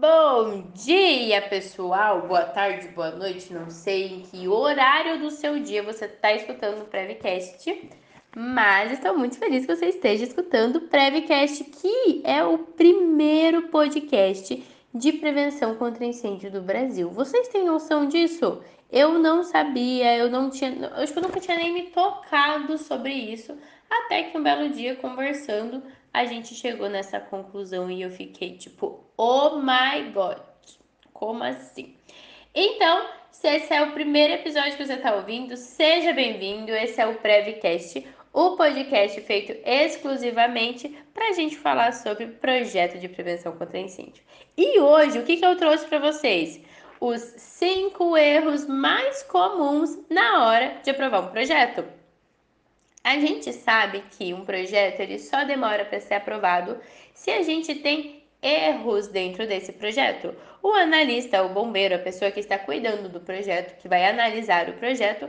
Bom dia, pessoal. Boa tarde, boa noite. Não sei em que horário do seu dia você está escutando o Prevcast, mas estou muito feliz que você esteja escutando o Prevcast, que é o primeiro podcast de prevenção contra incêndio do Brasil. Vocês têm noção disso? Eu não sabia, eu não tinha, acho que eu nunca tinha nem me tocado sobre isso, até que um belo dia conversando a gente chegou nessa conclusão e eu fiquei tipo, oh my god, como assim? Então, se esse é o primeiro episódio que você está ouvindo, seja bem-vindo. Esse é o Prevcast, o podcast feito exclusivamente para a gente falar sobre projeto de prevenção contra incêndio. E hoje, o que, que eu trouxe para vocês? Os cinco erros mais comuns na hora de aprovar um projeto. A gente sabe que um projeto ele só demora para ser aprovado se a gente tem erros dentro desse projeto. O analista, o bombeiro, a pessoa que está cuidando do projeto, que vai analisar o projeto,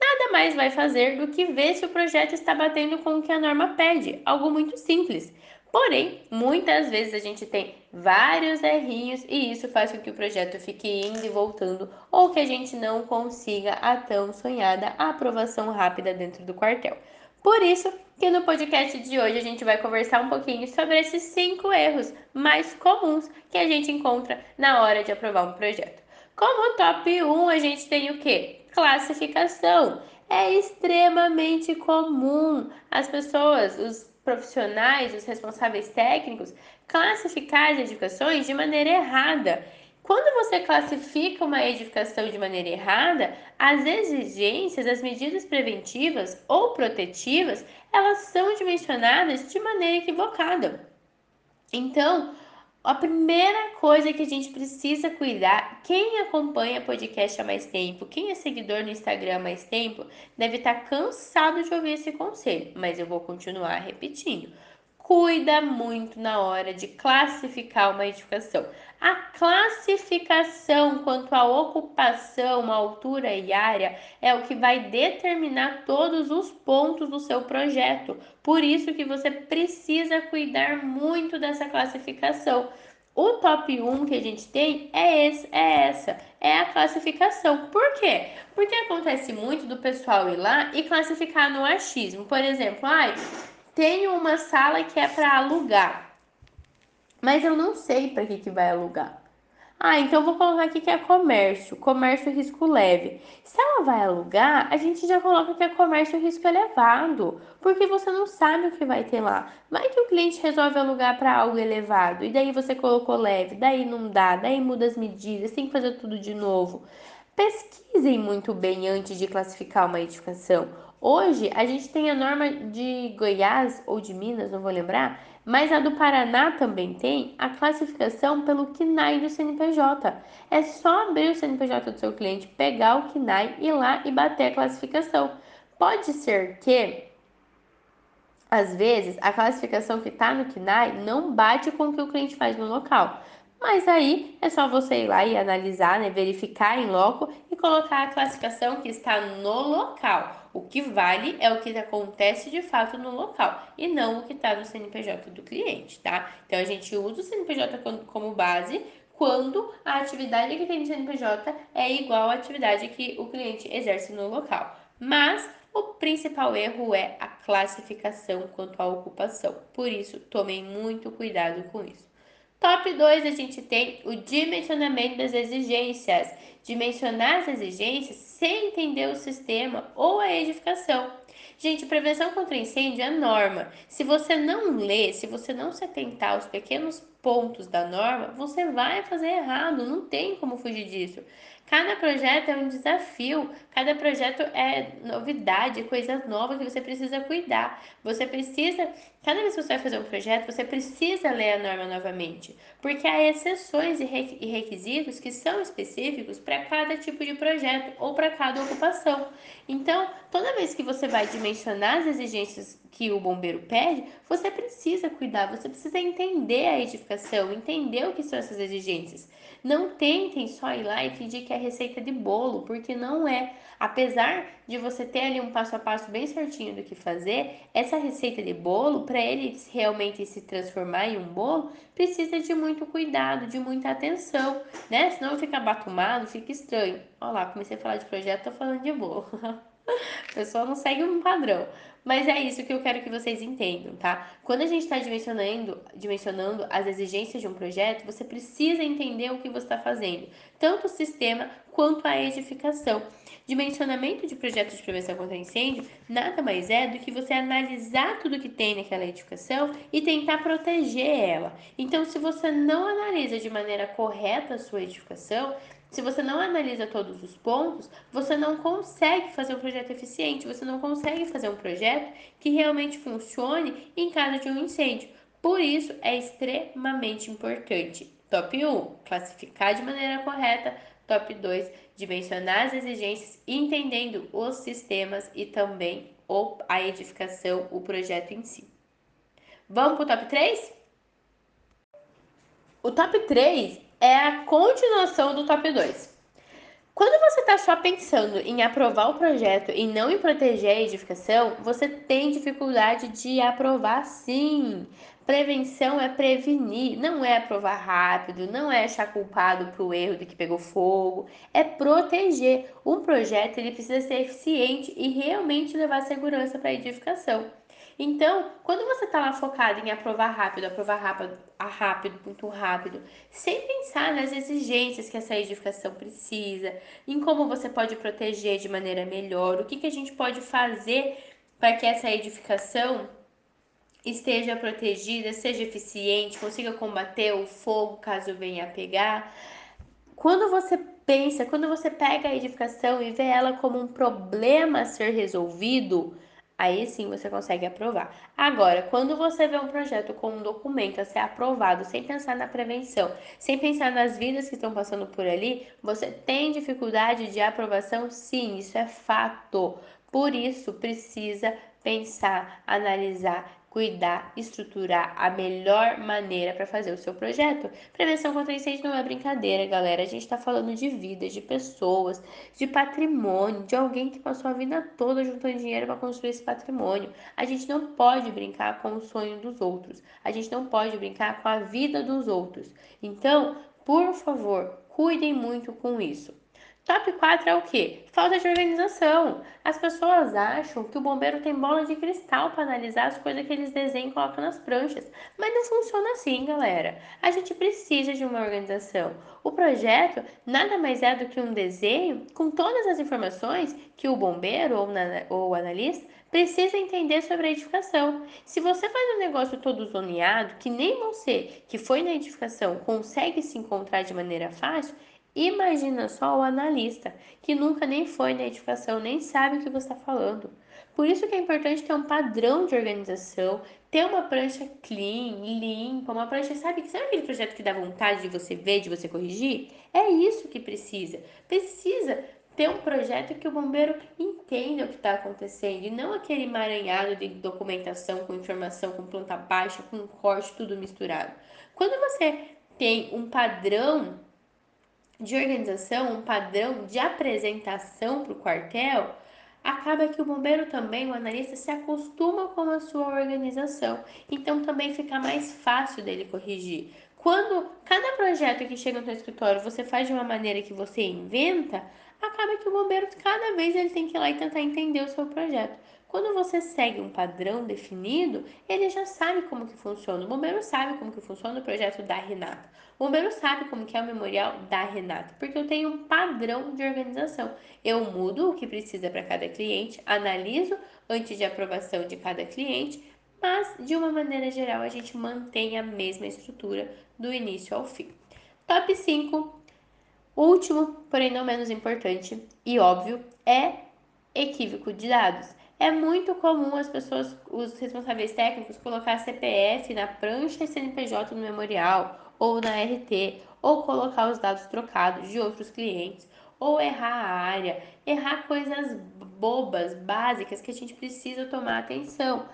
nada mais vai fazer do que ver se o projeto está batendo com o que a norma pede, algo muito simples. Porém, muitas vezes a gente tem vários errinhos e isso faz com que o projeto fique indo e voltando ou que a gente não consiga a tão sonhada aprovação rápida dentro do quartel. Por isso que no podcast de hoje a gente vai conversar um pouquinho sobre esses cinco erros mais comuns que a gente encontra na hora de aprovar um projeto. Como top 1, a gente tem o que? Classificação. É extremamente comum as pessoas, os profissionais, os responsáveis técnicos, classificar as edificações de maneira errada. Quando você classifica uma edificação de maneira errada, as exigências, as medidas preventivas ou protetivas, elas são dimensionadas de maneira equivocada. Então, a primeira coisa que a gente precisa cuidar, quem acompanha podcast há mais tempo, quem é seguidor no Instagram há mais tempo, deve estar cansado de ouvir esse conselho, mas eu vou continuar repetindo cuida muito na hora de classificar uma edificação. A classificação quanto à ocupação, altura e área é o que vai determinar todos os pontos do seu projeto. Por isso que você precisa cuidar muito dessa classificação. O top 1 que a gente tem é, esse, é essa, é a classificação. Por quê? Porque acontece muito do pessoal ir lá e classificar no achismo. Por exemplo, ai, tenho uma sala que é para alugar, mas eu não sei para que, que vai alugar. Ah, então vou colocar aqui que é comércio, comércio risco leve. Se ela vai alugar, a gente já coloca que é comércio risco elevado, porque você não sabe o que vai ter lá. Vai que o cliente resolve alugar para algo elevado e daí você colocou leve, daí não dá, daí muda as medidas, tem que fazer tudo de novo. Pesquisem muito bem antes de classificar uma edificação. Hoje a gente tem a norma de Goiás ou de Minas, não vou lembrar, mas a do Paraná também tem a classificação pelo KNAI do CNPJ. É só abrir o CNPJ do seu cliente, pegar o KNAI, ir lá e bater a classificação. Pode ser que às vezes a classificação que está no KNAI não bate com o que o cliente faz no local. Mas aí é só você ir lá e analisar, né, verificar em loco colocar a classificação que está no local. O que vale é o que acontece de fato no local e não o que está no CNPJ do cliente, tá? Então a gente usa o CNPJ como base quando a atividade que tem no CNPJ é igual à atividade que o cliente exerce no local. Mas o principal erro é a classificação quanto à ocupação. Por isso, tomem muito cuidado com isso. Top 2, a gente tem o dimensionamento das exigências. Dimensionar as exigências sem entender o sistema ou a edificação. Gente, prevenção contra incêndio é norma. Se você não lê, se você não se atentar aos pequenos pontos da norma, você vai fazer errado, não tem como fugir disso. Cada projeto é um desafio, cada projeto é novidade, coisa nova que você precisa cuidar. Você precisa, cada vez que você vai fazer um projeto, você precisa ler a norma novamente, porque há exceções e requisitos que são específicos para cada tipo de projeto ou para cada ocupação. Então, toda vez que você vai dimensionar as exigências que o bombeiro pede, você precisa cuidar, você precisa entender a edificação, entender o que são essas exigências. Não tentem só ir lá e fingir que é receita de bolo, porque não é. Apesar de você ter ali um passo a passo bem certinho do que fazer, essa receita de bolo, para ele realmente se transformar em um bolo, precisa de muito cuidado, de muita atenção, né? Senão fica batumado, fica estranho. Olha lá, comecei a falar de projeto, tô falando de bolo. A pessoa não segue um padrão. Mas é isso que eu quero que vocês entendam, tá? Quando a gente está dimensionando, dimensionando as exigências de um projeto, você precisa entender o que você está fazendo, tanto o sistema quanto a edificação. Dimensionamento de projetos de prevenção contra incêndio nada mais é do que você analisar tudo que tem naquela edificação e tentar proteger ela. Então, se você não analisa de maneira correta a sua edificação, se você não analisa todos os pontos, você não consegue fazer um projeto eficiente, você não consegue fazer um projeto que realmente funcione em caso de um incêndio. Por isso é extremamente importante. Top 1, classificar de maneira correta. Top 2, dimensionar as exigências, entendendo os sistemas e também a edificação, o projeto em si. Vamos para o top 3? O top 3 é a continuação do top 2. Quando você está só pensando em aprovar o projeto e não em proteger a edificação, você tem dificuldade de aprovar sim. Prevenção é prevenir, não é aprovar rápido, não é achar culpado para o erro de que pegou fogo, é proteger. Um projeto ele precisa ser eficiente e realmente levar segurança para a edificação. Então, quando você está lá focado em aprovar rápido, aprovar rápido, rápido, muito rápido, sem pensar nas exigências que essa edificação precisa, em como você pode proteger de maneira melhor, o que, que a gente pode fazer para que essa edificação esteja protegida, seja eficiente, consiga combater o fogo caso venha a pegar. Quando você pensa, quando você pega a edificação e vê ela como um problema a ser resolvido, Aí sim você consegue aprovar. Agora, quando você vê um projeto com um documento a ser aprovado, sem pensar na prevenção, sem pensar nas vidas que estão passando por ali, você tem dificuldade de aprovação? Sim, isso é fato. Por isso, precisa pensar, analisar cuidar, estruturar a melhor maneira para fazer o seu projeto. Prevenção contra incêndio não é brincadeira, galera. A gente está falando de vidas, de pessoas, de patrimônio, de alguém que passou a vida toda juntando dinheiro para construir esse patrimônio. A gente não pode brincar com o sonho dos outros. A gente não pode brincar com a vida dos outros. Então, por favor, cuidem muito com isso. Top 4 é o que? Falta de organização. As pessoas acham que o bombeiro tem bola de cristal para analisar as coisas que eles desenham e colocam nas pranchas. Mas não funciona assim, galera. A gente precisa de uma organização. O projeto nada mais é do que um desenho com todas as informações que o bombeiro ou, ou o analista precisa entender sobre a edificação. Se você faz um negócio todo zoneado, que nem você que foi na edificação consegue se encontrar de maneira fácil, Imagina só o analista, que nunca nem foi na edificação, nem sabe o que você está falando. Por isso que é importante ter um padrão de organização, ter uma prancha clean, limpa, uma prancha, sabe, sabe aquele projeto que dá vontade de você ver, de você corrigir? É isso que precisa. Precisa ter um projeto que o bombeiro entenda o que está acontecendo e não aquele emaranhado de documentação com informação, com planta baixa, com corte, tudo misturado. Quando você tem um padrão de organização, um padrão de apresentação para o quartel, acaba que o bombeiro também, o analista, se acostuma com a sua organização. Então também fica mais fácil dele corrigir. Quando cada projeto que chega no seu escritório você faz de uma maneira que você inventa, acaba que o bombeiro cada vez ele tem que ir lá e tentar entender o seu projeto. Quando você segue um padrão definido, ele já sabe como que funciona. O bombeiro sabe como que funciona o projeto da Renata. O bombeiro sabe como que é o memorial da Renata, porque eu tenho um padrão de organização. Eu mudo o que precisa para cada cliente, analiso antes de aprovação de cada cliente, mas de uma maneira geral a gente mantém a mesma estrutura do início ao fim. Top 5. Último, porém não menos importante e óbvio, é equívoco de dados. É muito comum as pessoas, os responsáveis técnicos, colocar CPF na prancha e CNPJ no memorial ou na RT, ou colocar os dados trocados de outros clientes, ou errar a área, errar coisas bobas, básicas que a gente precisa tomar atenção.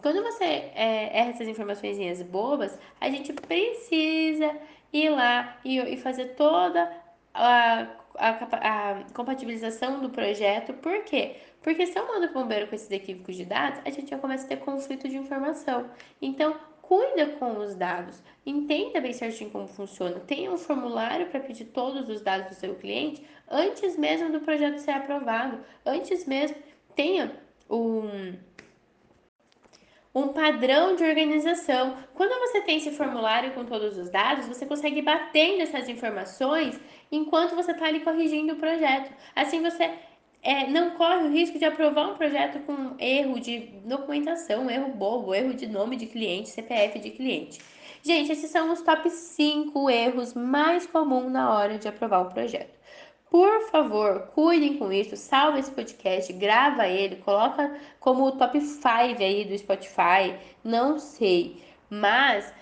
Quando você é, erra essas informações bobas, a gente precisa ir lá e, e fazer toda a, a, a, compatibilização do projeto. Por quê? Porque se eu mando o bombeiro com esses equívocos de dados, a gente já começa a ter conflito de informação. Então, cuida com os dados, entenda bem certinho como funciona, tenha um formulário para pedir todos os dados do seu cliente antes mesmo do projeto ser aprovado, antes mesmo tenha um um padrão de organização. Quando você tem esse formulário com todos os dados, você consegue batendo essas informações enquanto você está ali corrigindo o projeto. Assim você é, não corre o risco de aprovar um projeto com erro de documentação, erro bobo, erro de nome de cliente, CPF de cliente. Gente, esses são os top 5 erros mais comuns na hora de aprovar um projeto. Por favor, cuidem com isso, salva esse podcast, grava ele, coloca como o top 5 aí do Spotify, não sei. Mas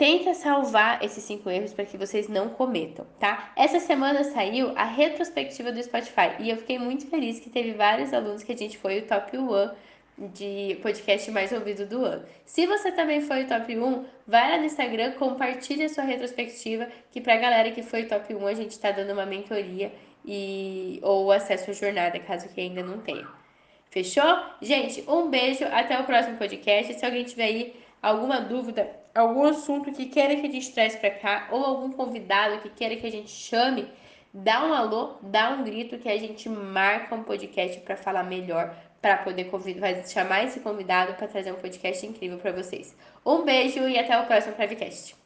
Tenta salvar esses cinco erros para que vocês não cometam, tá? Essa semana saiu a retrospectiva do Spotify e eu fiquei muito feliz que teve vários alunos que a gente foi o top 1 de podcast mais ouvido do ano. Se você também foi o top 1, vai lá no Instagram, compartilha a sua retrospectiva, que pra galera que foi top 1 a gente tá dando uma mentoria e ou acesso à jornada, caso que ainda não tenha. Fechou? Gente, um beijo, até o próximo podcast. Se alguém tiver aí alguma dúvida, algum assunto que queira que a gente traz para cá, ou algum convidado que queira que a gente chame, dá um alô, dá um grito que a gente marca um podcast para falar melhor, para poder convidar, chamar esse convidado para trazer um podcast incrível para vocês. Um beijo e até o próximo podcast.